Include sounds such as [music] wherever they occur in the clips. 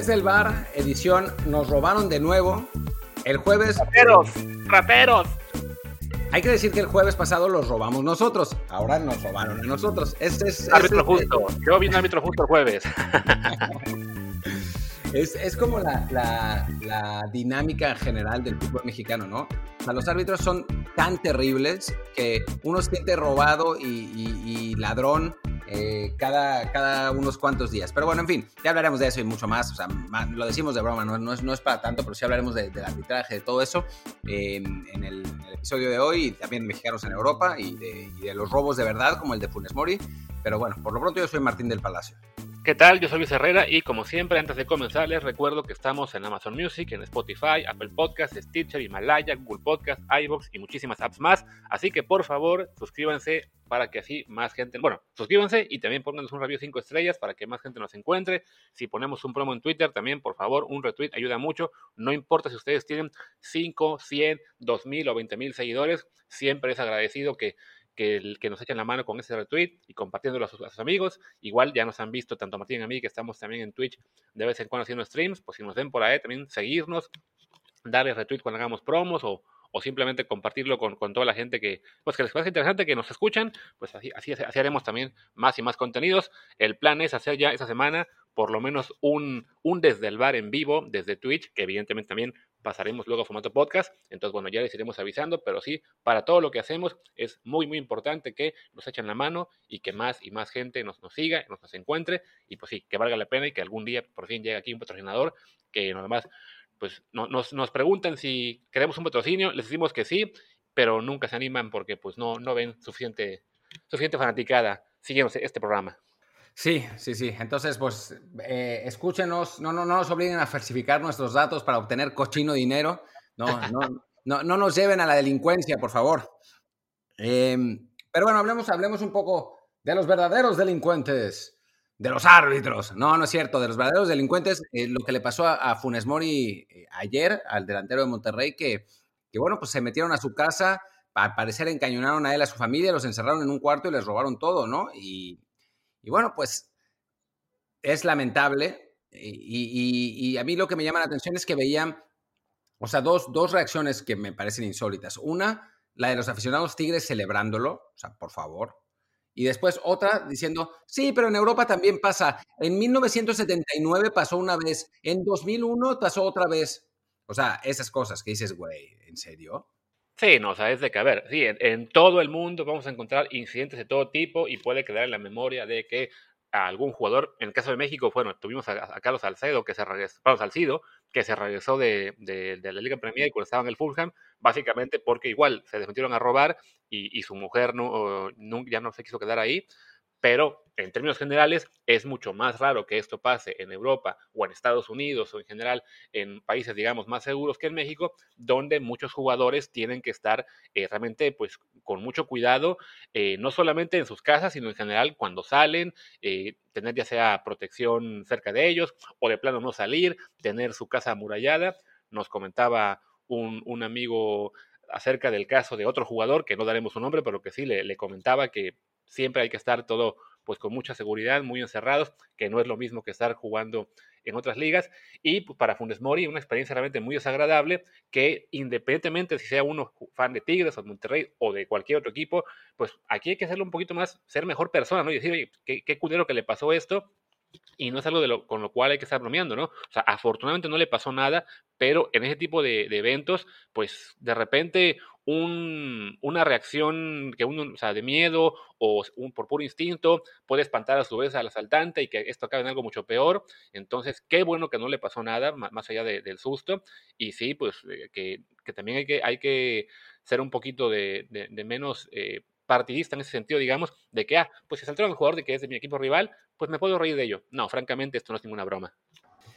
Desde el bar, edición Nos robaron de nuevo. El jueves. ¡Rateros! ¡Rateros! Hay que decir que el jueves pasado los robamos nosotros. Ahora nos robaron a nosotros. Es, es, árbitro justo. Yo vine árbitro justo el jueves. [laughs] es, como la, dinámica general del fútbol mexicano, ¿no? O sea, los árbitros son tan terribles que uno siente robado y ladrón eh, cada, cada unos cuantos días. Pero bueno, en fin, ya hablaremos de eso y mucho más. O sea, lo decimos de broma, no, no, es, no es, para tanto, pero sí hablaremos del arbitraje, de todo eso en, el, episodio de hoy y también mexicanos en Europa y de, y de los robos de verdad, como el de Funes Mori. Pero bueno, por lo pronto yo soy Martín del Palacio. ¿Qué tal? Yo soy Luis Herrera y como siempre antes de comenzar les recuerdo que estamos en Amazon Music, en Spotify, Apple Podcasts, Stitcher, Himalaya, Google Podcast, iVoox y muchísimas apps más. Así que por favor suscríbanse para que así más gente, bueno, suscríbanse y también pónganos un review 5 estrellas para que más gente nos encuentre. Si ponemos un promo en Twitter también, por favor, un retweet ayuda mucho. No importa si ustedes tienen 5, 100, 2000 o 20 mil seguidores, siempre es agradecido que que, nos echen la mano con ese retweet y compartiéndolo a sus, amigos. Igual ya nos han visto tanto Martín y a mí que estamos también en Twitch de vez en cuando haciendo streams, pues si nos ven por ahí también seguirnos, darle retweet cuando hagamos promos o, o simplemente compartirlo con, con, toda la gente que, pues que les parece interesante, que nos escuchan, pues así, así, así, haremos también más y más contenidos. El plan es hacer ya esta semana por lo menos un, un desde el bar en vivo, desde Twitch, que evidentemente también pasaremos luego a formato podcast. Entonces, bueno, ya les iremos avisando, pero sí, para todo lo que hacemos es muy, muy importante que nos echen la mano y que más y más gente nos, nos siga, nos, nos encuentre y pues sí, que valga la pena y que algún día por fin llegue aquí un patrocinador que nada más, pues no, nos, nos preguntan si queremos un patrocinio, les decimos que sí, pero nunca se animan porque pues no, no ven suficiente, suficiente fanaticada siguiendo este programa. Sí, sí, sí. Entonces, pues eh, escúchenos, no, no, no nos obliguen a falsificar nuestros datos para obtener cochino dinero. No, no, no, no nos lleven a la delincuencia, por favor. Em, pero bueno, hablemos, hablemos un poco de los verdaderos delincuentes, de los árbitros. No, no es cierto, de los verdaderos delincuentes. Eh, lo que le pasó a, Funes Mori eh, ayer, al delantero de Monterrey, que, que bueno, pues se metieron a su casa, al parecer encañonaron a él, a su familia, los encerraron en un cuarto y les robaron todo, ¿no? Y, y bueno, pues es lamentable. Y, a mí lo que me llama la atención es que veían, o sea, dos, dos reacciones que me parecen insólitas. Una, la de los aficionados tigres celebrándolo, o sea, por favor. Y después otra diciendo, sí, pero en Europa también pasa. En 1979 pasó una vez, en 2001 pasó otra vez. O sea, esas cosas que dices, güey, ¿en serio? Sí, no, o sea, es de que, a ver, sí, en, todo el mundo vamos a encontrar incidentes de todo tipo y puede quedar en la memoria de que algún jugador, en el caso de México, bueno, tuvimos a, Carlos Salcedo, que se regresó, Carlos Salcido, que se regresó de, la Liga Premier y cuando estaba en el Fulham, básicamente porque igual se desmetieron a robar y, su mujer no, ya no se quiso quedar ahí, pero en términos generales es mucho más raro que esto pase en Europa o en Estados Unidos o en general en países, digamos, más seguros que en México, donde muchos jugadores tienen que estar eh, realmente pues con mucho cuidado, eh, no solamente en sus casas, sino en general cuando salen, eh, tener ya sea protección cerca de ellos o de plano no salir, tener su casa amurallada. Nos comentaba un, un amigo acerca del caso de otro jugador, que no daremos su nombre, pero que sí le, le comentaba que siempre hay que estar todo pues con mucha seguridad, muy encerrados, que no es lo mismo que estar jugando en otras ligas. Y pues, para Funes Mori, una experiencia realmente muy desagradable, que independientemente si sea uno fan de Tigres o de Monterrey o de cualquier otro equipo, pues aquí hay que hacerlo un poquito más, ser mejor persona, ¿no? Y decir, oye, qué, qué culero que le pasó esto, y no es algo de lo, con lo cual hay que estar bromeando, ¿no? O sea, afortunadamente no le pasó nada, pero en ese tipo de, eventos, pues de repente un, una reacción que uno, o sea, de miedo o por puro instinto puede espantar a su vez al asaltante y que esto acabe en algo mucho peor. Entonces, qué bueno que no le pasó nada, más allá del susto. Y sí, pues eh, que, también hay que, hay que ser un poquito de, de, menos... Eh, partidista en ese sentido, digamos, de que, ah, pues si saltaron el jugador de que es de mi equipo rival, pues me puedo reír de ello. No, francamente, esto no es ninguna broma.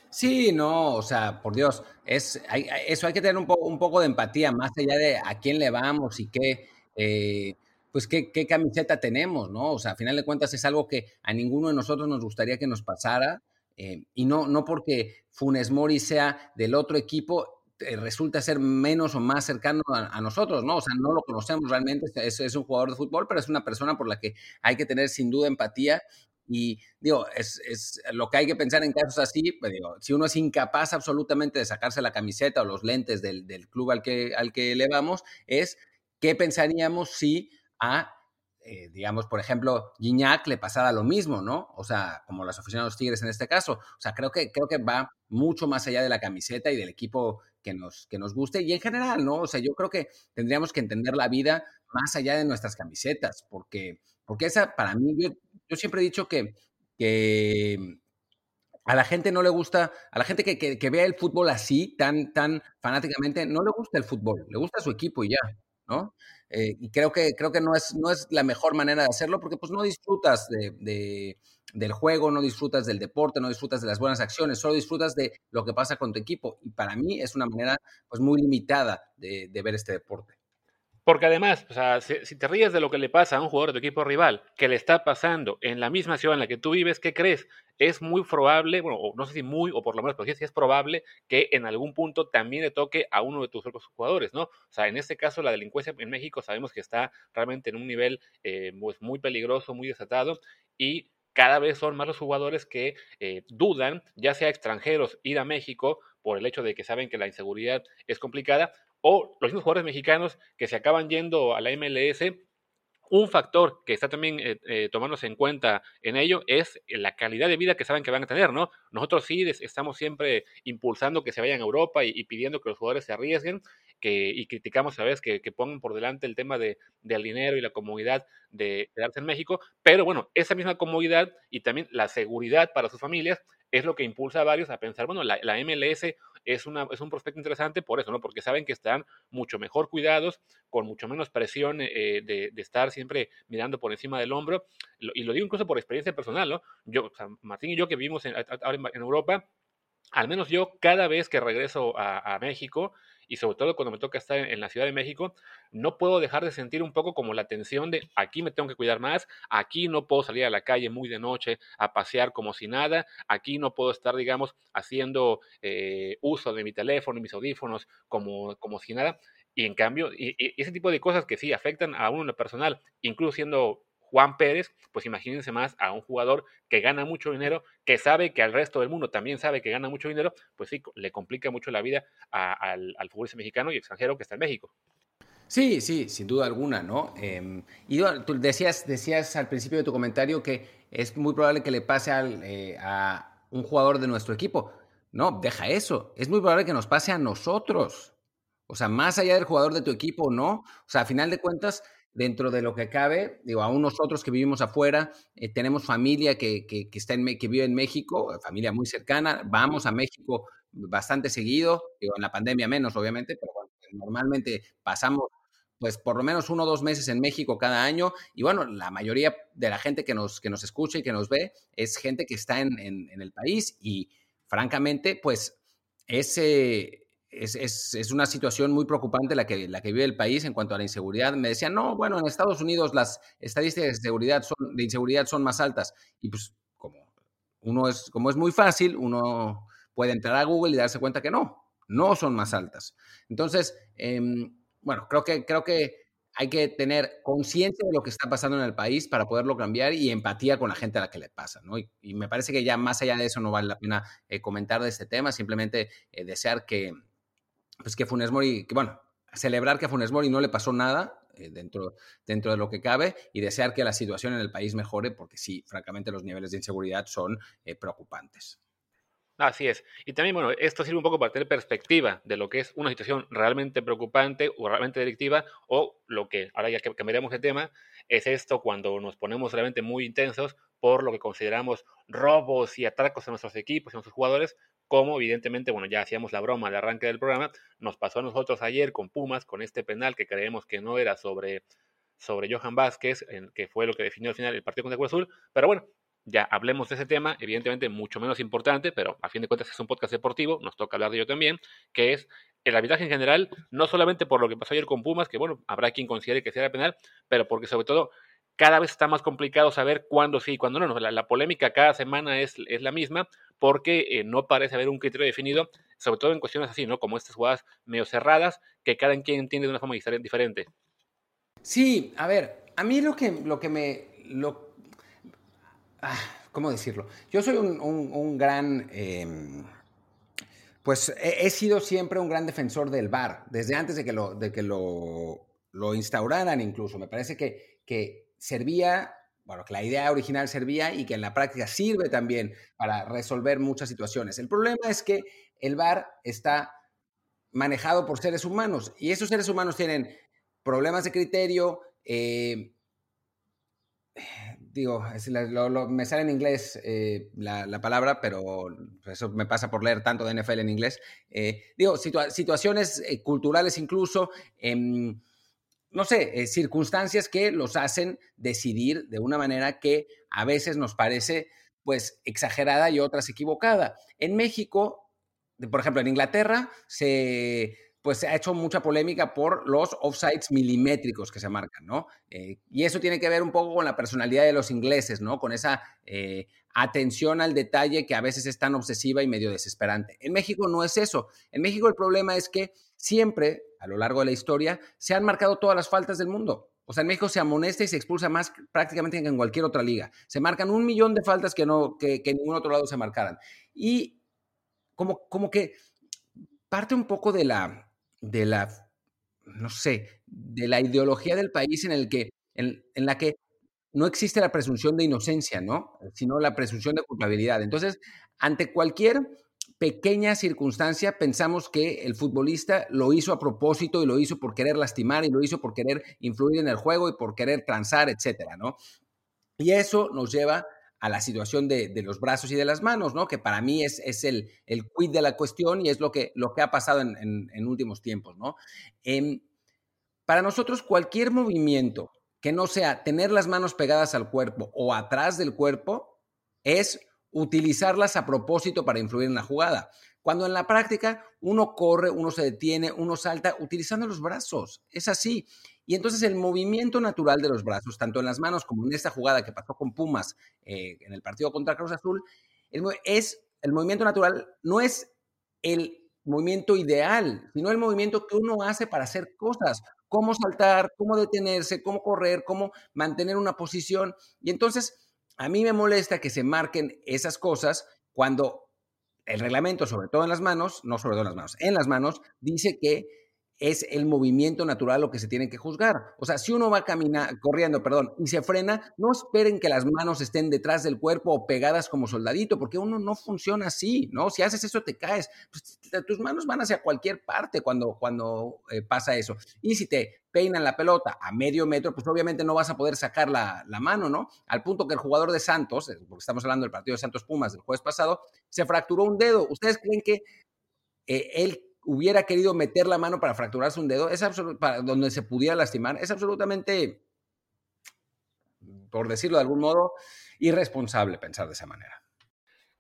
Sí, no, o sea, por Dios, es, eso hay que tener un, un, poco de empatía, más allá de a quién le vamos y qué, eh, pues qué, camiseta tenemos, ¿no? O sea, a final de cuentas es algo que a ninguno de nosotros nos gustaría que nos pasara, eh, y no, no porque Funes Mori sea del otro equipo, resulta ser menos o más cercano a, nosotros, ¿no? O sea, no lo conocemos realmente, es, es, un jugador de fútbol, pero es una persona por la que hay que tener sin duda empatía Y digo, es, es, lo que hay que pensar en casos así, pues digo, si uno es incapaz absolutamente de sacarse la camiseta o los lentes del, del club al que, al que le vamos, es qué pensaríamos si a eh, digamos, por ejemplo, Gignac le pasara lo mismo, ¿no? O sea, como las oficinas de los Tigres en este caso. O sea, creo que, creo que va mucho más allá de la camiseta y del equipo que nos, que nos guste. Y en general, ¿no? O sea, yo creo que tendríamos que entender la vida más allá de nuestras camisetas, porque, porque esa, para mí, yo, yo siempre he dicho que, que a la gente no le gusta, a la gente que, que, que, vea el fútbol así, tan, tan fanáticamente, no le gusta el fútbol, le gusta su equipo y ya, ¿no? Eh, y creo que, creo que no, es, no es la mejor manera de hacerlo porque pues no disfrutas de, de, del juego, no disfrutas del deporte, no disfrutas de las buenas acciones, solo disfrutas de lo que pasa con tu equipo. Y para mí es una manera pues muy limitada de ver este deporte. Porque además, o sea, si, si, te ríes de lo que le pasa a un jugador de tu equipo rival, que le está pasando en la misma ciudad en la que tú vives, ¿qué crees? Es muy probable, bueno, no sé si muy, o por lo menos, pero sí, es probable que en algún punto también le toque a uno de tus otros jugadores, ¿no? O sea, en este caso, la delincuencia en México sabemos que está realmente en un nivel eh, pues muy peligroso, muy desatado, y cada vez son más los jugadores que eh, dudan, ya sea extranjeros, ir a México por el hecho de que saben que la inseguridad es complicada, o los mismos jugadores mexicanos que se acaban yendo a la MLS. Un factor que está también eh, eh, tomándose en cuenta en ello es la calidad de vida que saben que van a tener, ¿no? Nosotros sí estamos siempre impulsando que se vayan a Europa y, y pidiendo que los jugadores se arriesguen que, y criticamos a veces que, que, pongan por delante el tema de, del dinero y la comodidad de quedarse en México, pero bueno, esa misma comodidad y también la seguridad para sus familias es lo que impulsa a varios a pensar, bueno, la, la MLS es, una, es un prospecto interesante por eso, ¿no? Porque saben que están mucho mejor cuidados, con mucho menos presión eh, de, de, estar siempre mirando por encima del hombro, y lo digo incluso por experiencia personal, ¿no? Yo, o sea, Martín y yo que vivimos en, en Europa, al menos yo cada vez que regreso a, México, y sobre todo cuando me toca estar en, la Ciudad de México, no puedo dejar de sentir un poco como la tensión de aquí me tengo que cuidar más, aquí no puedo salir a la calle muy de noche a pasear como si nada, aquí no puedo estar, digamos, haciendo eh, uso de mi teléfono y mis audífonos como, como si nada. Y en cambio, y ese tipo de cosas que sí afectan a uno en lo personal, incluso siendo Juan Pérez, pues imagínense más a un jugador que gana mucho dinero, que sabe que al resto del mundo también sabe que gana mucho dinero, pues sí, le complica mucho la vida al futbolista mexicano y extranjero que está en México. Sí, sí, sin duda alguna, ¿no? Eh, y tú decías, decías al principio de tu comentario que es muy probable que le pase al, eh, a un jugador de nuestro equipo. No, deja eso. Es muy probable que nos pase a nosotros. O sea, más allá del jugador de tu equipo, ¿no? O sea, a final de cuentas, dentro de lo que cabe, digo, aún nosotros que vivimos afuera, eh, tenemos familia que, que, que, está en, que vive en México, familia muy cercana, vamos a México bastante seguido, digo, en la pandemia menos, obviamente, pero bueno, normalmente pasamos pues por lo menos uno o dos meses en México cada año. Y bueno, la mayoría de la gente que nos, que nos escucha y que nos ve es gente que está en, en, en el país y francamente, pues ese, es, es, es, una situación muy preocupante la que, la que vive el país en cuanto a la inseguridad. Me decían, no, bueno, en Estados Unidos las estadísticas de, seguridad son, de inseguridad son más altas. Y pues como, uno es, como es muy fácil, uno puede entrar a Google y darse cuenta que no, no son más altas. Entonces, eh, bueno, creo que, creo que hay que tener conciencia de lo que está pasando en el país para poderlo cambiar y empatía con la gente a la que le pasa, ¿no? Y, me parece que ya más allá de eso no vale la pena eh, comentar de este tema, simplemente eh, desear que, pues que Funes Mori, que bueno, celebrar que a Funes Mori no le pasó nada eh, dentro, dentro de lo que cabe y desear que la situación en el país mejore, porque sí, francamente los niveles de inseguridad son eh, preocupantes. Así es. Y también, bueno, esto sirve un poco para tener perspectiva de lo que es una situación realmente preocupante o realmente delictiva o lo que, ahora ya que cambiaremos de tema, es esto cuando nos ponemos realmente muy intensos por lo que consideramos robos y atracos a nuestros equipos y a nuestros jugadores, como evidentemente, bueno, ya hacíamos la broma de arranque del programa, nos pasó a nosotros ayer con Pumas, con este penal que creemos que no era sobre, sobre Johan Vázquez, en, que fue lo que definió al final el partido contra Cruz Azul, pero bueno, ya hablemos de ese tema, evidentemente mucho menos importante, pero a fin de cuentas es un podcast deportivo, nos toca hablar de ello también, que es el arbitraje en general, no solamente por lo que pasó ayer con Pumas, que bueno, habrá quien considere que sea penal, pero porque sobre todo cada vez está más complicado saber cuándo sí y cuándo no. La, polémica cada semana es, es la misma porque eh, no parece haber un criterio definido, sobre todo en cuestiones así, ¿no? Como estas jugadas medio cerradas que cada quien entiende de una forma diferente. Sí, a ver, a mí lo que, lo que me... Ah ¿cómo decirlo? Yo soy un, gran... Em, pues he, sido siempre un gran defensor del VAR, desde antes de que lo, de que lo, lo instauraran incluso. Me parece que, que servía bueno, que la idea original servía y que en la práctica sirve también para resolver muchas situaciones. El problema es que el VAR está manejado por seres humanos y esos seres humanos tienen problemas de criterio, eh, digo, me sale en inglés eh, la, palabra, pero eso me pasa por leer tanto de NFL en inglés. Eh, digo, situaciones culturales incluso. No sé, eh, circunstancias que los hacen decidir de una manera que a veces nos parece pues exagerada y otras equivocada. En México, por ejemplo, en Inglaterra se pues se ha hecho mucha polémica por los offsides milimétricos que se marcan, ¿no? Eh, y eso tiene que ver un poco con la personalidad de los ingleses, ¿no? Con esa eh, atención al detalle que a veces es tan obsesiva y medio desesperante. En México no es eso. En México el problema es que siempre, a lo largo de la historia, se han marcado todas las faltas del mundo. O sea, en México se amonesta y se expulsa más prácticamente que en cualquier otra liga. Se marcan un millón de faltas que, no, que, en ningún otro lado se marcaran. Y como, como que parte un poco de la, de la, no sé, de la ideología del país en, el que, en, en la que no existe la presunción de inocencia, ¿no? Sino la presunción de culpabilidad. Entonces, ante cualquier pequeña circunstancia pensamos que el futbolista lo hizo a propósito y lo hizo por querer lastimar y lo hizo por querer influir en el juego y por querer transar, etcétera, ¿no? Y eso nos lleva a la situación de, los brazos y de las manos, ¿no? Que para mí es, el, el quid de la cuestión y es lo que, lo que ha pasado en, últimos tiempos, ¿no? Em, para nosotros cualquier movimiento que no sea tener las manos pegadas al cuerpo o atrás del cuerpo es utilizarlas a propósito para influir en la jugada. Cuando en la práctica uno corre, uno se detiene, uno salta utilizando los brazos. Es así. Y entonces el movimiento natural de los brazos, tanto en las manos como en esta jugada que pasó con Pumas eh, en el partido contra Cruz Azul, es el movimiento natural, no es el movimiento ideal, sino el movimiento que uno hace para hacer cosas, cómo saltar, cómo detenerse, cómo correr, cómo mantener una posición. Y entonces a mí me molesta que se marquen esas cosas cuando el reglamento, sobre todo en las manos, no sobre todo en las manos, en las manos, dice que es el movimiento natural lo que se tiene que juzgar. O sea, si uno va caminando, corriendo, perdón, y se frena, no esperen que las manos estén detrás del cuerpo o pegadas como soldadito, porque uno no funciona así, ¿no? Si haces eso te caes. Pues, tus manos van hacia cualquier parte cuando, cuando eh, pasa eso. Y si te peinan la pelota a medio metro, pues obviamente no vas a poder sacar la, mano, ¿no? Al punto que el jugador de Santos, eh, porque estamos hablando del partido de Santos Pumas del jueves pasado, se fracturó un dedo. ¿Ustedes creen que eh, él hubiera querido meter la mano para fracturarse un dedo, es para donde se pudiera lastimar, es absolutamente, por decirlo de algún modo, irresponsable pensar de esa manera.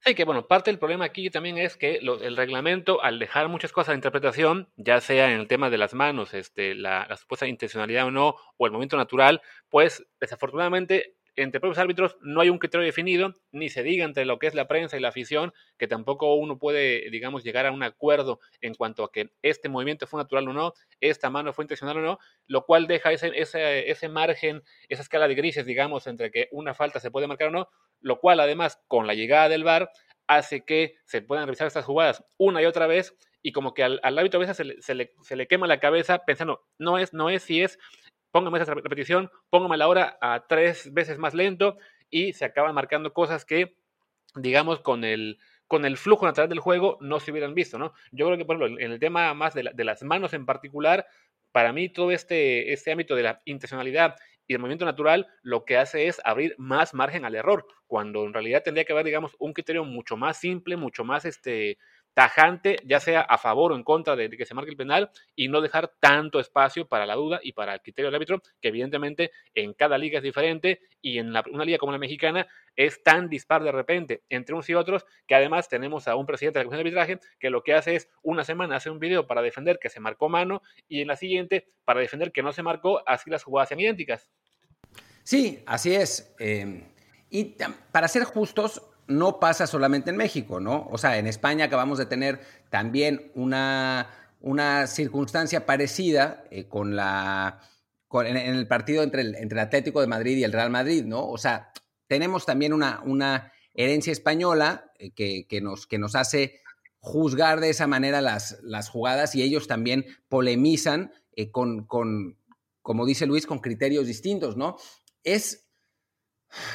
Sí, que bueno, parte del problema aquí también es que el reglamento, al dejar muchas cosas de interpretación, ya sea en el tema de las manos, este, la, la supuesta intencionalidad o no, o el momento natural, pues desafortunadamente entre propios árbitros no hay un criterio definido, ni se diga entre lo que es la prensa y la afición, que tampoco uno puede, digamos, llegar a un acuerdo en cuanto a que este movimiento fue natural o no, esta mano fue intencional o no, lo cual deja ese, ese, ese margen, esa escala de grises, digamos, entre que una falta se puede marcar o no, lo cual además con la llegada del VAR hace que se puedan revisar estas jugadas una y otra vez y como que al, al árbitro a veces se le, se, le, se le, quema la cabeza pensando, no es, no es si es póngame esa repetición, póngame la hora a tres veces más lento y se acaban marcando cosas que, digamos, con el, con el flujo natural del juego no se hubieran visto, ¿no? Yo creo que, por ejemplo, en el tema más de, las manos en particular, para mí todo este, este ámbito de la intencionalidad y el movimiento natural lo que hace es abrir más margen al error, cuando en realidad tendría que haber, digamos, un criterio mucho más simple, mucho más este, tajante, ya sea a favor o en contra de, que se marque el penal, y no dejar tanto espacio para la duda y para el criterio del árbitro, que evidentemente en cada liga es diferente y en una liga como la mexicana es tan dispar de repente entre unos y otros que además tenemos a un presidente de la Comisión de Arbitraje que lo que hace es una semana hace un video para defender que se marcó mano y en la siguiente para defender que no se marcó, así las jugadas sean idénticas. Sí, así es. Eh, y para ser justos, no pasa solamente en México, ¿no? O sea, en España acabamos de tener también una, una circunstancia parecida eh, con la, en, el partido entre el, entre Atlético de Madrid y el Real Madrid, ¿no? O sea, tenemos también una, una herencia española eh, que, nos, que nos hace juzgar de esa manera las, las jugadas y ellos también polemizan eh, con, con, como dice Luis, con criterios distintos, ¿no? Es,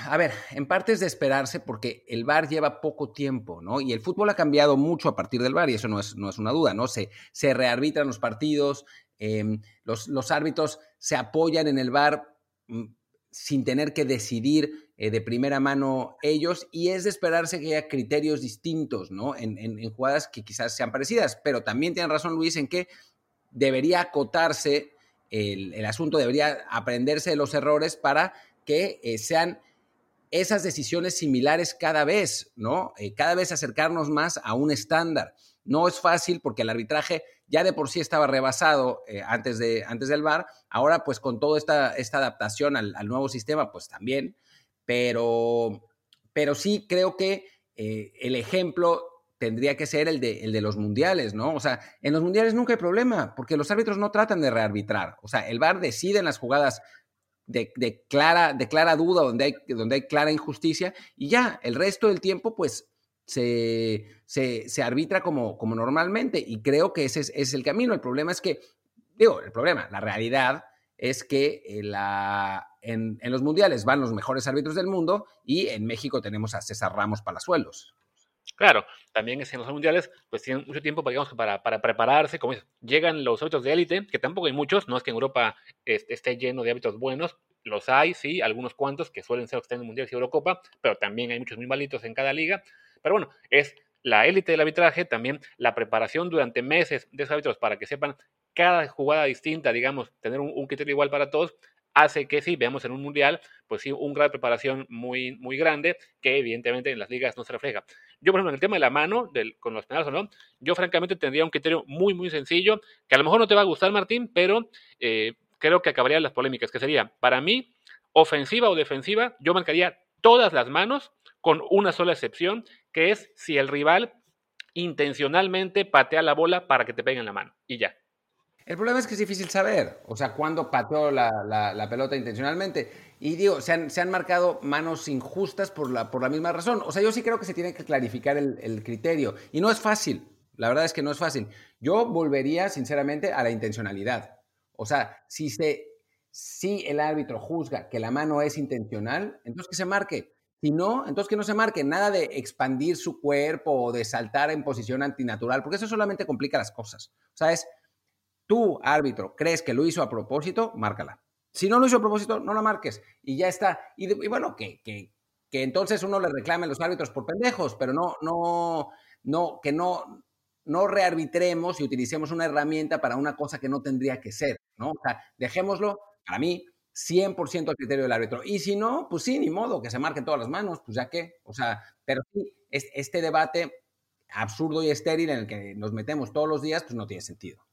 a ver, en parte es de esperarse porque el VAR lleva poco tiempo, ¿no? Y el fútbol ha cambiado mucho a partir del VAR y eso no es, no es una duda, ¿no? Se, se rearbitran los partidos, em, los, los, árbitros se apoyan en el VAR mm, sin tener que decidir eh, de primera mano ellos y es de esperarse que haya criterios distintos, ¿no? En, en, jugadas que quizás sean parecidas, pero también tiene razón Luis en que debería acotarse el, el asunto, debería aprenderse de los errores para que eh, sean esas decisiones similares cada vez, ¿no? Eh, cada vez acercarnos más a un estándar. No es fácil porque el arbitraje ya de por sí estaba rebasado eh, antes, de, antes del VAR, ahora pues con toda esta, esta adaptación al, nuevo sistema, pues también, pero, pero sí creo que el ejemplo tendría que ser el de, el de los mundiales, ¿no? O sea, en los mundiales nunca hay problema, porque los árbitros no tratan de rearbitrar. O sea, el VAR decide en las jugadas de, clara, de clara duda, donde hay, donde hay clara injusticia, y ya, el resto del tiempo, pues, se, se, arbitra como, como normalmente, y creo que ese es, el camino. El problema es que, digo, el problema, la realidad es que eh, la, en, en los mundiales van los mejores árbitros del mundo y en México tenemos a César Ramos Palazuelos. Claro, también en los mundiales, pues tienen mucho tiempo digamos, para, para prepararse. Como llegan los hábitos de élite, que tampoco hay muchos, no es que en Europa esté lleno de hábitos buenos, los hay, sí, algunos cuantos que suelen ser que están en Mundiales y Eurocopa, pero también hay muchos muy malitos en cada liga. Pero bueno, es la élite del arbitraje, también la preparación durante meses de esos hábitos para que sepan cada jugada distinta, digamos, tener un criterio igual para todos, hace que sí, veamos en un mundial, pues sí, un grado de preparación muy, muy grande que evidentemente en las ligas no se refleja. Yo, por ejemplo, en el tema de la mano, con los penales o no, yo francamente tendría un criterio muy, muy sencillo, que a lo mejor no te va a gustar, Martín, pero eh, creo que acabaría las polémicas, que sería, para mí, ofensiva o defensiva, yo marcaría todas las manos con una sola excepción, que es si el rival intencionalmente patea la bola para que te peguen la mano. Y ya. El problema es que es difícil saber, o sea, cuándo pateó la, pelota intencionalmente. Y digo, se han, se han, marcado manos injustas por la, por la misma razón. O sea, yo sí creo que se tiene que clarificar el, el, criterio. Y no es fácil, la verdad es que no es fácil. Yo volvería, sinceramente, a la intencionalidad. O sea, si, se, si el árbitro juzga que la mano es intencional, entonces que se marque. Si no, entonces que no se marque nada de expandir su cuerpo o de saltar en posición antinatural, porque eso solamente complica las cosas. O sea, es tú, árbitro, crees que lo hizo a propósito, márcala. Si no lo hizo a propósito, no la marques. Y ya está. Y, bueno, que, que, que, entonces uno le reclame a los árbitros por pendejos, pero no, no, no, que no, no rearbitremos y utilicemos una herramienta para una cosa que no tendría que ser, ¿no? O sea, dejémoslo, para mí, 100% al criterio del árbitro. Y si no, pues sí, ni modo, que se marquen todas las manos, pues ya qué. O sea, pero sí, este debate absurdo y estéril en el que nos metemos todos los días, pues no tiene sentido.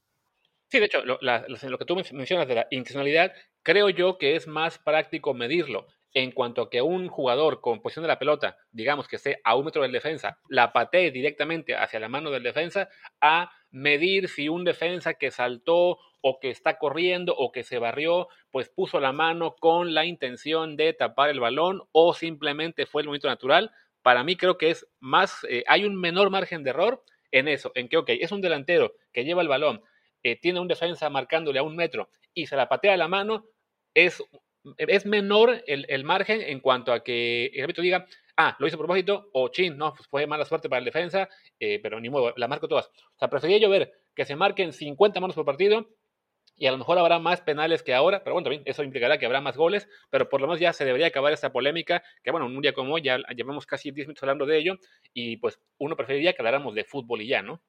Sí, de hecho, lo, que tú mencionas de la intencionalidad, creo yo que es más práctico medirlo. En cuanto a que un jugador con posición de la pelota, digamos que esté a un metro del defensa, la patee directamente hacia la mano del defensa, a medir si un defensa que saltó o que está corriendo o que se barrió, pues puso la mano con la intención de tapar el balón o simplemente fue el movimiento natural. Para mí creo que es más, eh, hay un menor margen de error en eso, en que, ok, es un delantero que lleva el balón, eh, tiene un defensa marcándole a un metro y se la patea a la mano, es, es menor el, margen en cuanto a que el árbitro diga, ah, lo hizo a propósito, o chin, no, pues fue mala suerte para el defensa, eh, pero ni modo, la marco todas. O sea, prefería yo ver que se marquen 50 manos por partido y a lo mejor habrá más penales que ahora, pero bueno, también eso implicará que habrá más goles, pero por lo menos ya se debería acabar esta polémica, que bueno, un día como hoy ya llevamos casi 10 minutos hablando de ello, y pues uno preferiría que habláramos de fútbol y ya, ¿no?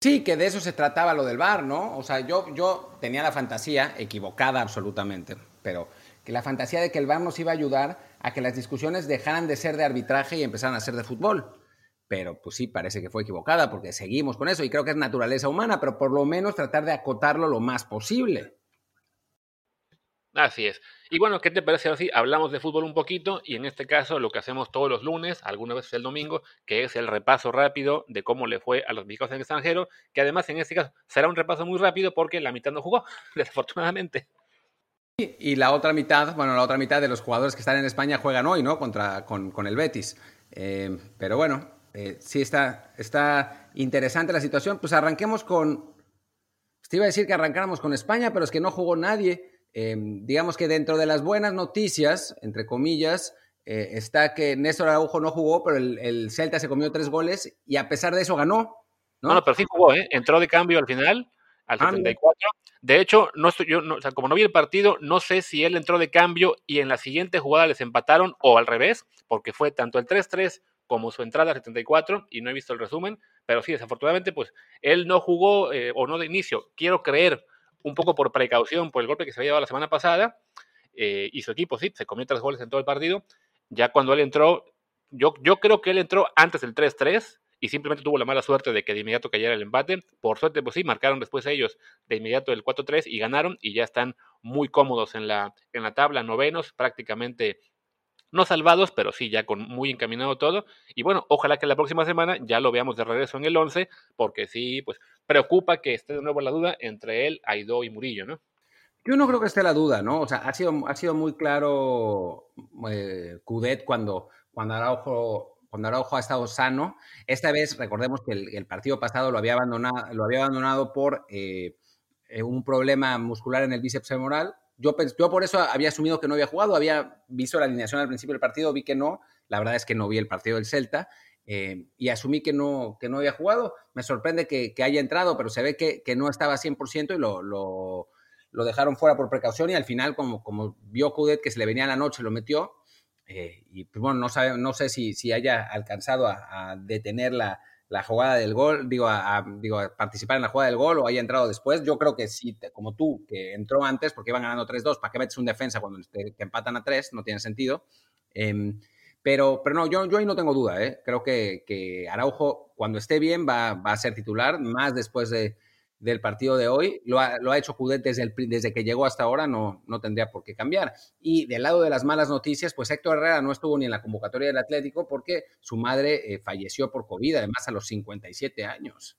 Sí, que de eso se trataba lo del bar, ¿no? O sea, yo, yo tenía la fantasía, equivocada absolutamente, pero que la fantasía de que el bar nos iba a ayudar a que las discusiones dejaran de ser de arbitraje y empezaran a ser de fútbol. Pero pues sí, parece que fue equivocada porque seguimos con eso y creo que es naturaleza humana, pero por lo menos tratar de acotarlo lo más posible. Así es. Y bueno, ¿qué te parece así? Hablamos de fútbol un poquito y en este caso lo que hacemos todos los lunes, algunas veces el domingo, que es el repaso rápido de cómo le fue a los mexicanos en el extranjero, que además en este caso será un repaso muy rápido porque la mitad no jugó, [laughs] desafortunadamente. Y la otra mitad, bueno, la otra mitad de los jugadores que están en España juegan hoy, ¿no? Contra, con, con el Betis. Eh, pero bueno, eh, sí está, está interesante la situación. Pues arranquemos con, te iba a decir que arrancáramos con España, pero es que no jugó nadie. Digamos que dentro de las buenas noticias, entre comillas, está que Néstor Araujo no jugó, pero el, Celta se comió tres goles y a pesar de eso ganó. No, no, pero sí jugó, ¿eh? entró de cambio al final, al 74. Ah, de hecho, no estoy, yo, o sea, como no vi el partido, no sé si él entró de cambio y en la siguiente jugada les empataron o al revés, porque fue tanto el 3-3 como su entrada al 74 y no he visto el resumen, pero sí, desafortunadamente, pues él no jugó eh, o no de inicio. Quiero creer un poco por precaución por el golpe que se había llevado la semana pasada eh, y su equipo sí, se comió tres goles en todo el partido. Ya cuando él entró, yo, yo creo que él entró antes del 3-3 y simplemente tuvo la mala suerte de que de inmediato cayera el empate. Por suerte, pues sí, marcaron después ellos de inmediato el 4-3 y ganaron y ya están muy cómodos en la, en la tabla, novenos, prácticamente no salvados, pero sí ya con muy encaminado todo. Y bueno, ojalá que la próxima semana ya lo veamos de regreso en el 11, porque sí, pues preocupa que esté de nuevo la duda entre él, Aidó y Murillo, ¿no? Yo no creo que esté la duda, ¿no? O sea, ha sido, ha sido muy claro eh, Cudet cuando, cuando Araujo cuando Araujo ha estado sano. Esta vez recordemos que el, partido pasado lo había abandonado, lo había abandonado por eh, eh, un problema muscular en el bíceps femoral. Yo, por eso había asumido que no había jugado, había visto la alineación al principio del partido, vi que no, la verdad es que no vi el partido del Celta. Eh, y asumí que no, que no había jugado. Me sorprende que, haya entrado, pero se ve que, no estaba 100% y lo, lo, dejaron fuera por precaución y al final, como, como vio Cudet que se le venía la noche, lo metió. Eh, y pues bueno, no, sabe, no sé si, si haya alcanzado a, detener la, la, jugada del gol, digo a, digo, a participar en la jugada del gol o haya entrado después. Yo creo que sí, como tú, que entró antes porque iban ganando 3-2, ¿para qué metes un defensa cuando te, empatan a 3? No tiene sentido. Em, pero, pero no, yo, yo ahí no tengo duda. ¿eh? Creo que, que Araujo, cuando esté bien, va, va a ser titular, más después de, del partido de hoy. Lo ha, lo ha hecho Cudet desde, desde que llegó hasta ahora, no, no tendría por qué cambiar. Y del lado de las malas noticias, pues Héctor Herrera no estuvo ni en la convocatoria del Atlético porque su madre eh, falleció por COVID, además a los 57 años.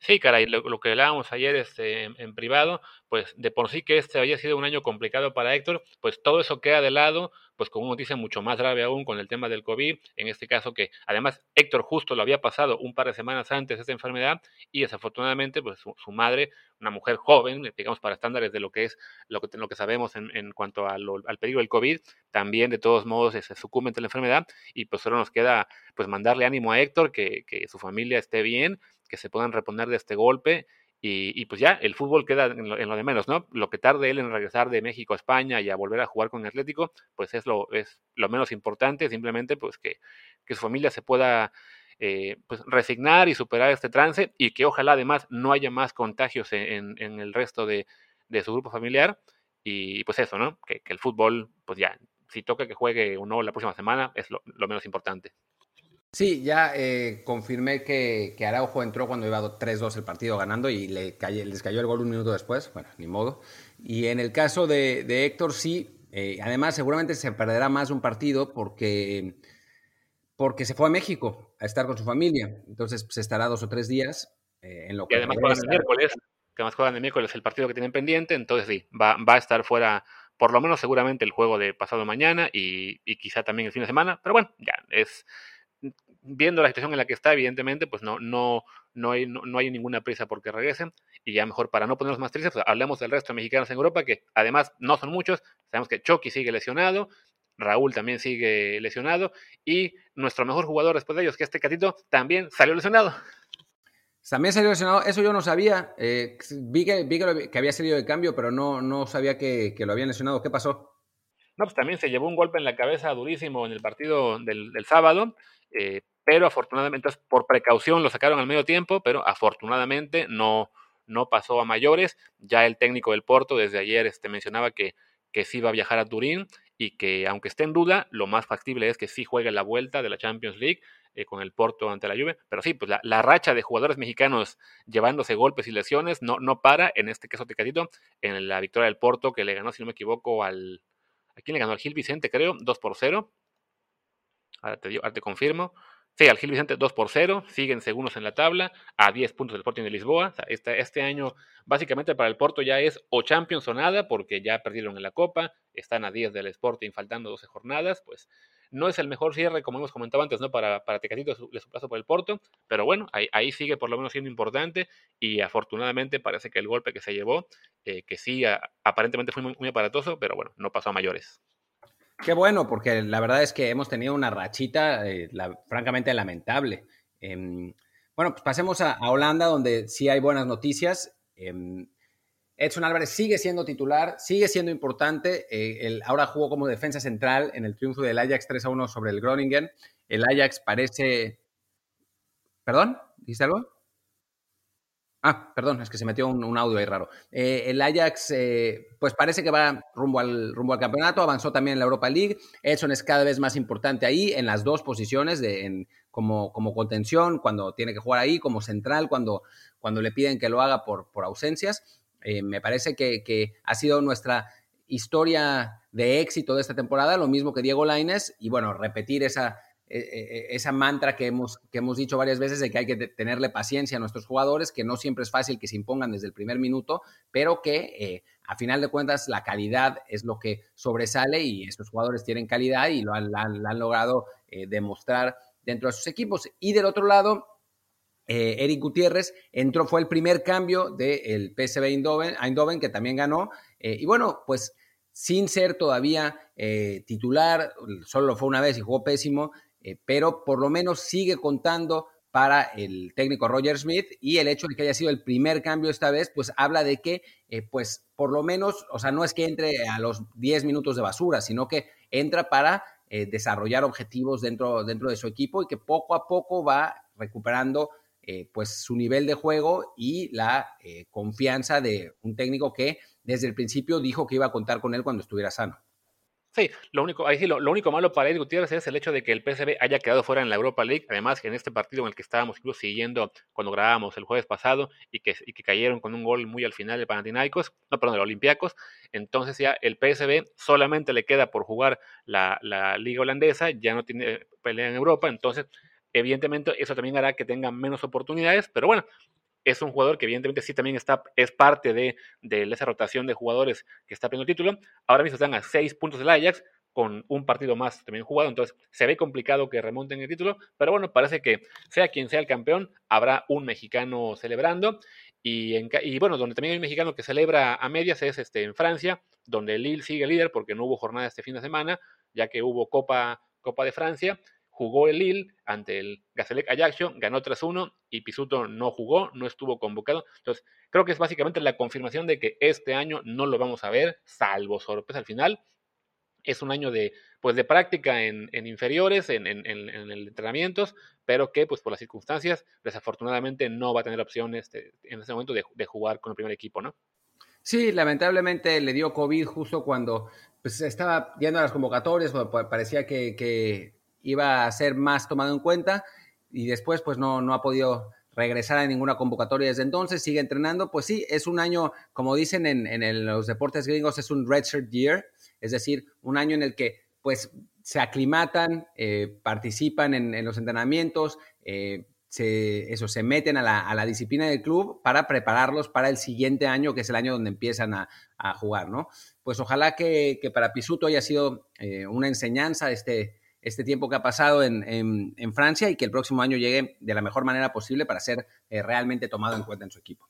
Sí, caray, lo, lo que hablábamos ayer este, en, privado, pues de por sí que este había sido un año complicado para Héctor, pues todo eso queda de lado, pues con una noticia mucho más grave aún con el tema del COVID, en este caso que además Héctor justo lo había pasado un par de semanas antes de esta enfermedad y desafortunadamente pues su, madre, una mujer joven, digamos para estándares de lo que es lo que, lo que sabemos en, cuanto al peligro del COVID, también de todos modos se sucumbe ante la enfermedad y pues solo nos queda pues mandarle ánimo a Héctor, que, que su familia esté bien que se puedan reponer de este golpe y, pues ya, el fútbol queda en lo, de menos, ¿no? Lo que tarde él en regresar de México a España y a volver a jugar con el Atlético, pues es lo, es lo menos importante, simplemente pues que, su familia se pueda eh, pues resignar y superar este trance y que ojalá además no haya más contagios en, en el resto de, su grupo familiar y pues eso, ¿no? Que, que, el fútbol, pues ya, si toca que juegue o no la próxima semana, es lo, lo menos importante. Sí, ya eh, confirmé que, Araujo entró cuando iba 3-2 el partido ganando y le les cayó el gol un minuto después. Bueno, ni modo. Y en el caso de, Héctor, sí. Eh, además, seguramente se perderá más un partido porque, porque se fue a México a estar con su familia. Entonces, se estará dos o tres días eh, en lo que. Y además juegan el miércoles. Que además juegan el miércoles el partido que tienen pendiente. Entonces, sí, va, va a estar fuera por lo menos seguramente el juego de pasado mañana y, y quizá también el fin de semana. Pero bueno, ya es viendo la situación en la que está, evidentemente, pues no, no, no, hay, no, hay ninguna prisa porque regresen. Y ya mejor, para no ponernos más tristes, pues hablemos del resto de mexicanos en Europa, que además no son muchos. Sabemos que Chucky sigue lesionado, Raúl también sigue lesionado, y nuestro mejor jugador después de ellos, que este Catito, también salió lesionado. También salió lesionado, eso yo no sabía. Eh, vi que, vi que, había salido de cambio, pero no, no sabía que, que, lo habían lesionado. ¿Qué pasó? No, pues también se llevó un golpe en la cabeza durísimo en el partido del, del sábado. Eh, pero afortunadamente, por precaución lo sacaron al medio tiempo, pero afortunadamente no, no pasó a mayores. Ya el técnico del Porto desde ayer este, mencionaba que, que sí iba a viajar a Turín y que aunque esté en duda, lo más factible es que sí juegue la vuelta de la Champions League eh, con el Porto ante la Juve. Pero sí, pues la, racha de jugadores mexicanos llevándose golpes y lesiones no, no para, en este caso Tecatito, en la victoria del Porto que le ganó, si no me equivoco, al... ¿A quién le ganó? Al Gil Vicente, creo, 2 por 0. Ahora te, ahora te confirmo. Sí, al Gil Vicente 2 por 0, siguen segundos en la tabla, a 10 puntos del Sporting de Lisboa. este, este, año, básicamente para el Porto ya es o Champions o nada, porque ya perdieron en la Copa, están a 10 del Sporting, faltando 12 jornadas, pues no es el mejor cierre, como hemos comentado antes, ¿no? Para, para Tecatito su paso por el Porto, pero bueno, ahí, ahí, sigue por lo menos siendo importante y afortunadamente parece que el golpe que se llevó, eh, que sí, aparentemente fue muy, muy aparatoso, pero bueno, no pasó a mayores. Qué bueno, porque la verdad es que hemos tenido una rachita eh, francamente lamentable. Eh, bueno, pues pasemos a, Holanda, donde sí hay buenas noticias. Eh, Edson Álvarez sigue siendo titular, sigue siendo importante. Eh, ahora jugó como defensa central en el triunfo del Ajax 3 a 1 sobre el Groningen. El Ajax parece. ¿Perdón? ¿Dice algo? Ah, perdón, es que se metió un, audio ahí raro. Eh, el Ajax, eh, pues parece que va rumbo al, rumbo al campeonato, avanzó también en la Europa League. Edson es cada vez más importante ahí, en las dos posiciones, de, en, como, como contención, cuando tiene que jugar ahí, como central, cuando, cuando le piden que lo haga por, por ausencias. Eh, me parece que, que, ha sido nuestra historia de éxito de esta temporada, lo mismo que Diego Laines, y bueno, repetir esa, esa mantra que hemos, que hemos dicho varias veces de que hay que tenerle paciencia a nuestros jugadores, que no siempre es fácil que se impongan desde el primer minuto, pero que eh, a final de cuentas la calidad es lo que sobresale y estos jugadores tienen calidad y lo han, han, logrado eh, demostrar dentro de sus equipos. Y del otro lado, eh, Eric Gutiérrez entró, fue el primer cambio del PSV Eindhoven, que también ganó. Y bueno, pues sin ser todavía titular, solo fue una vez y jugó pésimo, eh, pero por lo menos sigue contando para el técnico Roger Smith y el hecho de que haya sido el primer cambio esta vez, pues habla de que, eh, pues por lo menos, o sea, no es que entre a los 10 minutos de basura, sino que entra para eh, desarrollar objetivos dentro, dentro de su equipo y que poco a poco va recuperando pues su nivel de juego y la confianza de un técnico que desde el principio dijo que iba a contar con él cuando estuviera sano. Sí, lo único, ahí sí, lo, único malo para Ed Gutiérrez es el hecho de que el PSV haya quedado fuera en la Europa League. Además, en este partido en el que estábamos incluso siguiendo cuando grabábamos el jueves pasado y que, y que cayeron con un gol muy al final de Panathinaikos, no, perdón, de Olympiacos. Entonces ya el PSV solamente le queda por jugar la, la liga holandesa, ya no tiene pelea en Europa. Entonces, evidentemente, eso también hará que tengan menos oportunidades. Pero bueno, es un jugador que evidentemente sí también está, es parte de, de esa rotación de jugadores que está peleando el título. Ahora mismo están a seis puntos del Ajax, con un partido más también jugado, entonces se ve complicado que remonten el título, pero bueno, parece que sea quien sea el campeón, habrá un mexicano celebrando. Y, en, y bueno, donde también hay un mexicano que celebra a medias es este, en Francia, donde Lille sigue líder porque no hubo jornada este fin de semana, ya que hubo Copa, Copa de Francia jugó el Lille ante el Gazélec Ajaccio, ganó 3-1 y Pisuto no jugó, no estuvo convocado. Entonces, creo que es básicamente la confirmación de que este año no lo vamos a ver, salvo sorpresa al final. Es un año de, pues, de práctica en, en inferiores, en, en, en, entrenamientos, pero que pues por las circunstancias, desafortunadamente no va a tener opciones de, en ese momento de, de, jugar con el primer equipo, ¿no? Sí, lamentablemente le dio COVID justo cuando pues, estaba yendo a las convocatorias, cuando parecía que iba a ser más tomado en cuenta y después pues no, no ha podido regresar a ninguna convocatoria desde entonces, sigue entrenando, pues sí, es un año, como dicen en, en los deportes gringos, es un redshirt year, es decir, un año en el que pues se aclimatan, eh, participan en, en, los entrenamientos, eh, se, eso, se meten a la, a la, disciplina del club para prepararlos para el siguiente año, que es el año donde empiezan a, a jugar, ¿no? Pues ojalá que, que para Pisuto haya sido eh, una enseñanza este, este tiempo que ha pasado en, en, Francia y que el próximo año llegue de la mejor manera posible para ser eh, realmente tomado en cuenta en su equipo.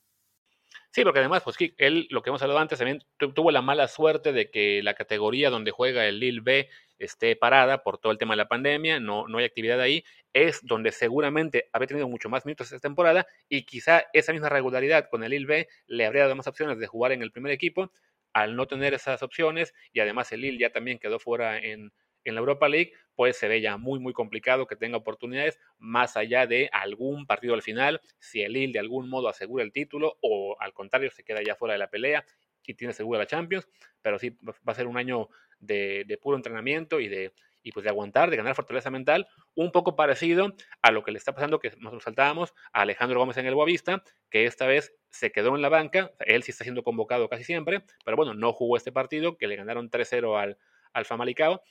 Sí, porque además, pues él, lo que hemos hablado antes, también tuvo la mala suerte de que la categoría donde juega el Lille B esté parada por todo el tema de la pandemia, no, no hay actividad ahí, es donde seguramente habría tenido mucho más minutos esta temporada y quizá esa misma regularidad con el Lille B le habría dado más opciones de jugar en el primer equipo. Al no tener esas opciones y además el Lille ya también quedó fuera en, en la Europa League, pues se ve ya muy, muy complicado que tenga oportunidades más allá de algún partido al final, si el Lille de algún modo asegura el título o al contrario se queda ya fuera de la pelea y tiene segura la Champions, pero sí va a ser un año de, de puro entrenamiento y de, y pues de aguantar, de ganar fortaleza mental, un poco parecido a lo que le está pasando, que nos saltábamos a Alejandro Gómez en el Boavista, que esta vez se quedó en la banca, él sí está siendo convocado casi siempre, pero bueno, no jugó este partido, que le ganaron 3-0 al, al Famalicao,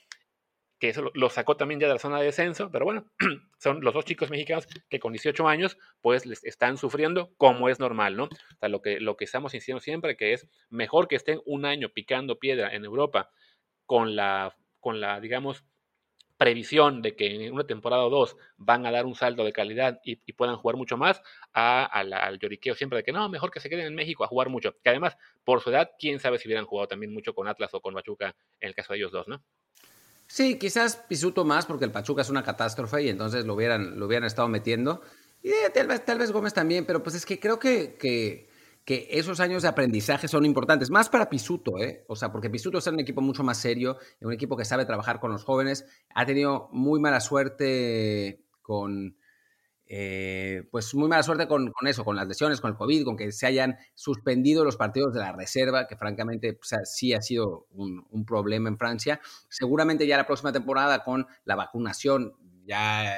que eso lo sacó también ya de la zona de descenso, pero bueno, [clears throat] son los dos chicos mexicanos que con 18 años pues les están sufriendo como es normal, ¿no? O sea, lo que, lo que estamos diciendo siempre que es mejor que estén un año picando piedra en Europa con la, con la digamos, previsión de que en una temporada o dos van a dar un salto de calidad y, puedan jugar mucho más, a, al lloriqueo siempre de que no, mejor que se queden en México a jugar mucho. Que además, por su edad, quién sabe si hubieran jugado también mucho con Atlas o con Pachuca en el caso de ellos dos, ¿no? Sí, quizás Pisuto más porque el Pachuca es una catástrofe y entonces lo hubieran, lo hubieran estado metiendo. Y eh, tal, vez, tal vez Gómez también, pero pues es que creo que, que que esos años de aprendizaje son importantes, más para Pisuto, ¿eh? O sea, porque Pisuto es un equipo mucho más serio, un equipo que sabe trabajar con los jóvenes, ha tenido muy mala suerte con, eh, pues muy mala suerte con, eso, con las lesiones, con el COVID, con que se hayan suspendido los partidos de la reserva, que francamente sí ha sido un, problema en Francia. Seguramente ya la próxima temporada con la vacunación ya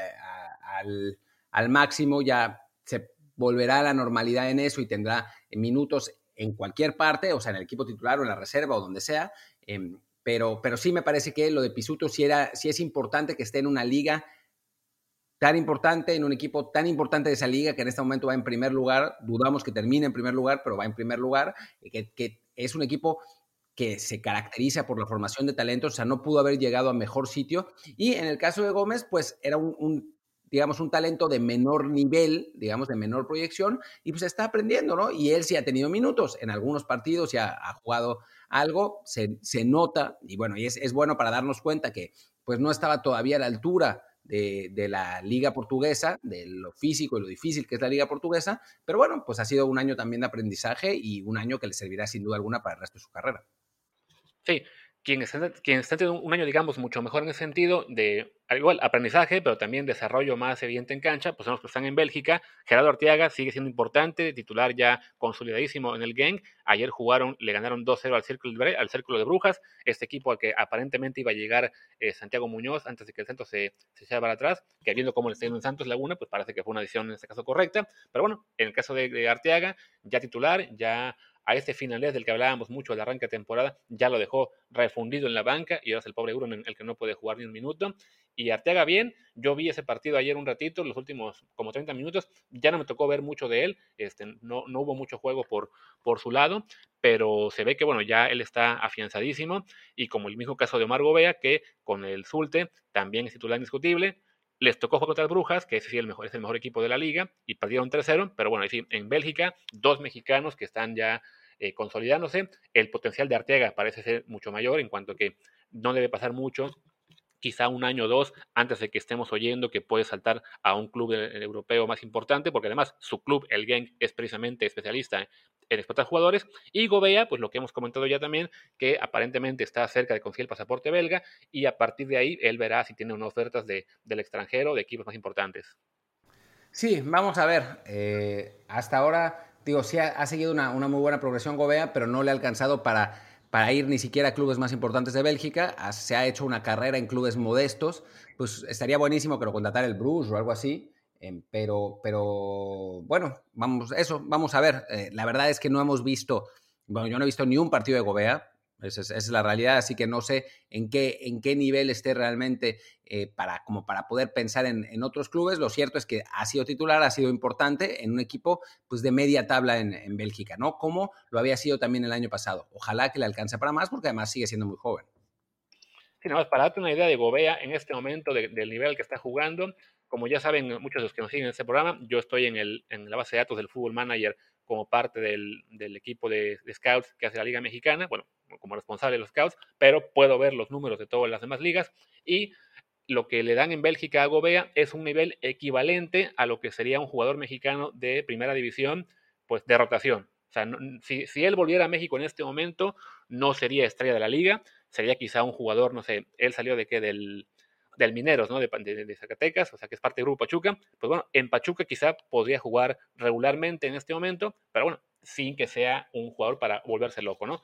al, al máximo ya se volverá a la normalidad en eso y tendrá minutos en cualquier parte, o sea, en el equipo titular o en la reserva o donde sea. Em, pero, pero sí me parece que lo de Pisuto sí, era, sí es importante que esté en una liga tan importante, en un equipo tan importante de esa liga que en este momento va en primer lugar. Dudamos que termine en primer lugar, pero va en primer lugar. Que, que es un equipo que se caracteriza por la formación de talentos, o sea, no pudo haber llegado a mejor sitio. Y en el caso de Gómez, pues era un digamos, un talento de menor nivel, digamos, de menor proyección, y pues está aprendiendo, ¿no? Y él sí ha tenido minutos en algunos partidos, ya ha, jugado algo, se, nota, y bueno, y es, bueno para darnos cuenta que pues no estaba todavía a la altura de, la liga portuguesa, de lo físico y lo difícil que es la liga portuguesa, pero bueno, pues ha sido un año también de aprendizaje y un año que le servirá sin duda alguna para el resto de su carrera. Sí, quien está, quien está teniendo un año, digamos, mucho mejor en ese sentido de, igual, aprendizaje, pero también desarrollo más evidente en cancha, pues son los que están en Bélgica. Gerardo Arteaga sigue siendo importante, titular ya consolidadísimo en el gang. Ayer jugaron, le ganaron 2-0 al Círculo, de, al Círculo de Brujas, este equipo al que aparentemente iba a llegar eh, Santiago Muñoz antes de que el Santos se, se echara para atrás, que viendo cómo le está yendo en Santos Laguna, pues parece que fue una decisión en este caso correcta. Pero bueno, en el caso de, de Arteaga, ya titular, ya a este finalés del que hablábamos mucho al arranque de temporada, ya lo dejó refundido en la banca y ahora es el pobre en el que no puede jugar ni un minuto. Y Arteaga bien, yo vi ese partido ayer un ratito, los últimos como 30 minutos, ya no me tocó ver mucho de él, este, no, no hubo mucho juego por, por su lado, pero se ve que bueno, ya él está afianzadísimo y como el mismo caso de Omar Gobea, que con el Zulte también es titular indiscutible, les tocó jugar contra Brujas, que ese sí el mejor, es el mejor equipo de la liga, y perdieron 3-0, pero bueno, en Bélgica, dos mexicanos que están ya eh, consolidándose. El potencial de Arteaga parece ser mucho mayor en cuanto que no debe pasar mucho quizá un año o dos antes de que estemos oyendo que puede saltar a un club eh, europeo más importante, porque además su club, el Genk, es precisamente especialista en explotar jugadores. Y Gobea, pues lo que hemos comentado ya también, que aparentemente está cerca de conseguir el pasaporte belga y a partir de ahí él verá si tiene unas ofertas de, del extranjero, de equipos más importantes. Sí, vamos a ver. Eh, hasta ahora, digo, sí ha, seguido una, una muy buena progresión Gobea, pero no le ha alcanzado para para ir ni siquiera a clubes más importantes de Bélgica, se ha hecho una carrera en clubes modestos, pues estaría buenísimo que lo contratara el Bruce o algo así, em, pero, pero bueno, vamos, eso, vamos a ver. Eh, la verdad es que no hemos visto, bueno, yo no he visto ni un partido de Gobea, esa es, la realidad, así que no sé en qué, en qué nivel esté realmente eh, para, como para poder pensar en, otros clubes. Lo cierto es que ha sido titular, ha sido importante en un equipo pues, de media tabla en, Bélgica, ¿no? Como lo había sido también el año pasado. Ojalá que le alcance para más, porque además sigue siendo muy joven. Sí, nada más para darte una idea de Gobea en este momento del nivel que está jugando, como ya saben muchos de los que nos siguen en este programa, yo estoy en, el, en la base de datos del Fútbol Manager como parte del, equipo de, scouts que hace la Liga Mexicana, bueno, como responsable de los scouts, pero puedo ver los números de todas las demás ligas y lo que le dan en Bélgica a Gobea es un nivel equivalente a lo que sería un jugador mexicano de primera división, pues de rotación. O sea, si, si, él volviera a México en este momento, no sería estrella de la liga, sería quizá un jugador, no sé, él salió de qué, del, del Mineros, ¿no? De, de, Zacatecas, o sea, que es parte del grupo Pachuca. Pues bueno, en Pachuca quizá podría jugar regularmente en este momento, pero bueno, sin que sea un jugador para volverse loco, ¿no?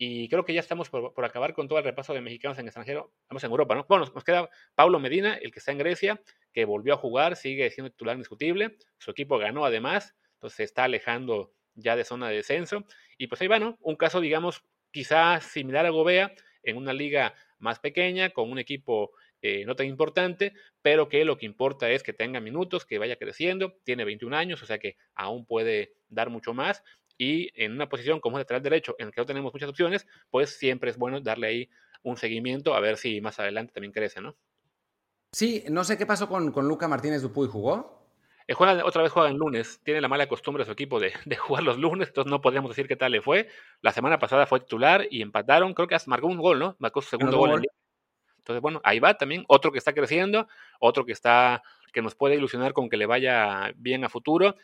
Y creo que ya estamos por, acabar con todo el repaso de mexicanos en extranjero. Estamos en Europa, ¿no? Bueno, nos, queda Pablo Medina, el que está en Grecia, que volvió a jugar, sigue siendo titular indiscutible. Su equipo ganó además, entonces se está alejando ya de zona de descenso. Y pues ahí va, ¿no? Un caso, digamos, quizás similar a Gobea, en una liga más pequeña, con un equipo eh, no tan importante, pero que lo que importa es que tenga minutos, que vaya creciendo, tiene 21 años, o sea que aún puede dar mucho más y en una posición como lateral derecho en la que no tenemos muchas opciones, pues siempre es bueno darle ahí un seguimiento a ver si más adelante también crece, ¿no? Sí, no sé qué pasó con, con Luca Martínez Dupuy, ¿jugó? Eh, juega, otra vez juega en lunes, tiene la mala costumbre de su equipo de, [laughs] de, jugar los lunes, entonces no podríamos decir qué tal le fue. La semana pasada fue titular y empataron, creo que marcó un gol, ¿no? Marcó su segundo gol. gol. Entonces, bueno, ahí va también, otro que está creciendo, otro que está, que nos puede ilusionar con que le vaya bien a futuro.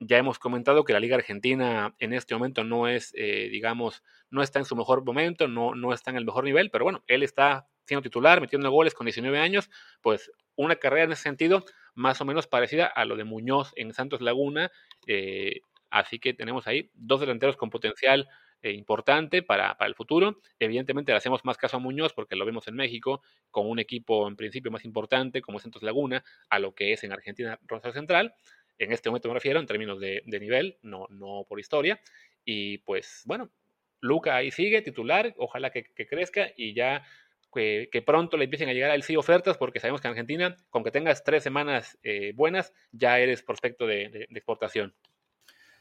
Ya hemos comentado que la Liga Argentina en este momento no es, eh, digamos, no está en su mejor momento, no, no está en el mejor nivel, pero bueno, él está siendo titular, metiendo goles con 19 años, pues una carrera en ese sentido más o menos parecida a lo de Muñoz en Santos Laguna. Eh, así que tenemos ahí dos delanteros con potencial eh, importante para, para, el futuro. Evidentemente le hacemos más caso a Muñoz porque lo vemos en México con un equipo en principio más importante como Santos Laguna a lo que es en Argentina Rosario Central. En este momento me refiero en términos de, de nivel, no, no por historia. Y pues bueno, Luca ahí sigue, titular, ojalá que, que crezca y ya que, que, pronto le empiecen a llegar al sí ofertas, porque sabemos que en Argentina, con que tengas tres semanas eh, buenas, ya eres prospecto de, de, de, exportación.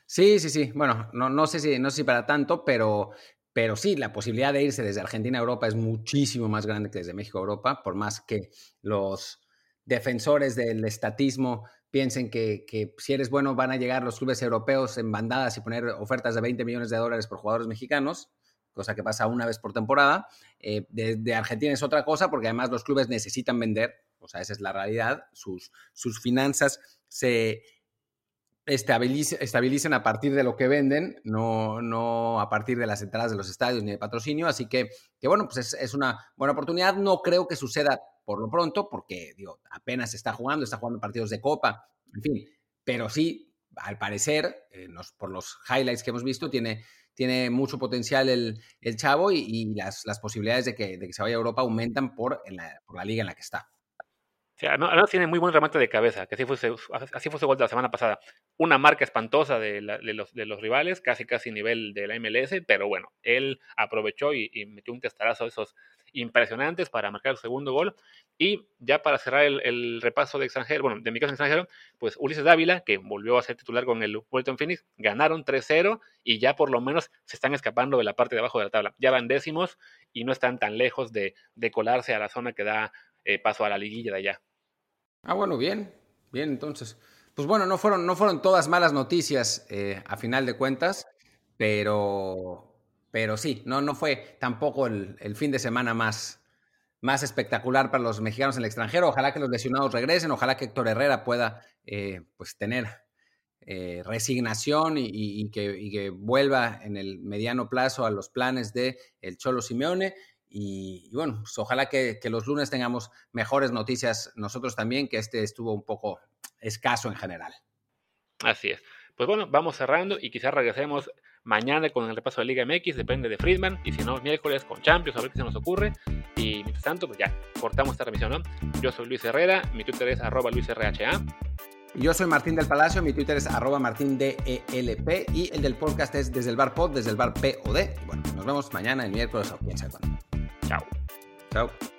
Sí, sí, sí. Bueno, no, no, sé si, no sé si para tanto, pero, pero sí, la posibilidad de irse desde Argentina a Europa es muchísimo más grande que desde México a Europa, por más que los defensores del estatismo piensen que, que, si eres bueno van a llegar los clubes europeos en bandadas y poner ofertas de 20 millones de dólares por jugadores mexicanos, cosa que pasa una vez por temporada. Eh, de, Argentina es otra cosa porque además los clubes necesitan vender, o sea, esa es la realidad, sus, sus finanzas se estabilicen a partir de lo que venden, no, no a partir de las entradas de los estadios ni de patrocinio, así que, que bueno, pues es, es una buena oportunidad. No creo que suceda por lo pronto, porque digo, apenas está jugando, está jugando partidos de copa, en fin, pero sí, al parecer, eh, nos, por los highlights que hemos visto, tiene, tiene mucho potencial el, el chavo y, las, las, posibilidades de que, de que, se vaya a Europa aumentan por, en la, por la liga en la que está. O sea, tiene muy buen remate de cabeza, que así fue, así fue su gol de la semana pasada. Una marca espantosa de, los, de, los, rivales, casi casi nivel de la MLS, pero bueno, él aprovechó y, y metió un testarazo de esos impresionantes para marcar su segundo gol. Y ya para cerrar el, el repaso de extranjero, bueno, de mi caso extranjero, pues Ulises Dávila, que volvió a ser titular con el Bolton Phoenix, ganaron 3-0 y ya por lo menos se están escapando de la parte de abajo de la tabla. Ya van décimos y no están tan lejos de, de colarse a la zona que da eh, paso a la liguilla de allá. Ah, bueno, bien, bien, entonces. Pues bueno, no fueron, no fueron todas malas noticias eh, a final de cuentas, pero, pero sí, no, no fue tampoco el, el, fin de semana más, más espectacular para los mexicanos en el extranjero. Ojalá que los lesionados regresen, ojalá que Héctor Herrera pueda eh, pues tener eh, resignación y, que, que, vuelva en el mediano plazo a los planes de el Cholo Simeone. Y, bueno, pues ojalá que, los lunes tengamos mejores noticias nosotros también, que este estuvo un poco escaso en general. Así es. Pues bueno, vamos cerrando y quizás regresemos mañana con el repaso de Liga MX, depende de Friedman, y si no, miércoles con Champions, a ver qué se nos ocurre. Y mientras tanto, pues ya, cortamos esta remisión, ¿no? Yo soy Luis Herrera, mi Twitter es arroba luisrha. Yo soy Martín del Palacio, mi Twitter es arroba martindelp y el del podcast es desde el bar pod, desde el bar POD. Y bueno, nos vemos mañana, el miércoles o quién sabe cuándo. Chao. Chao.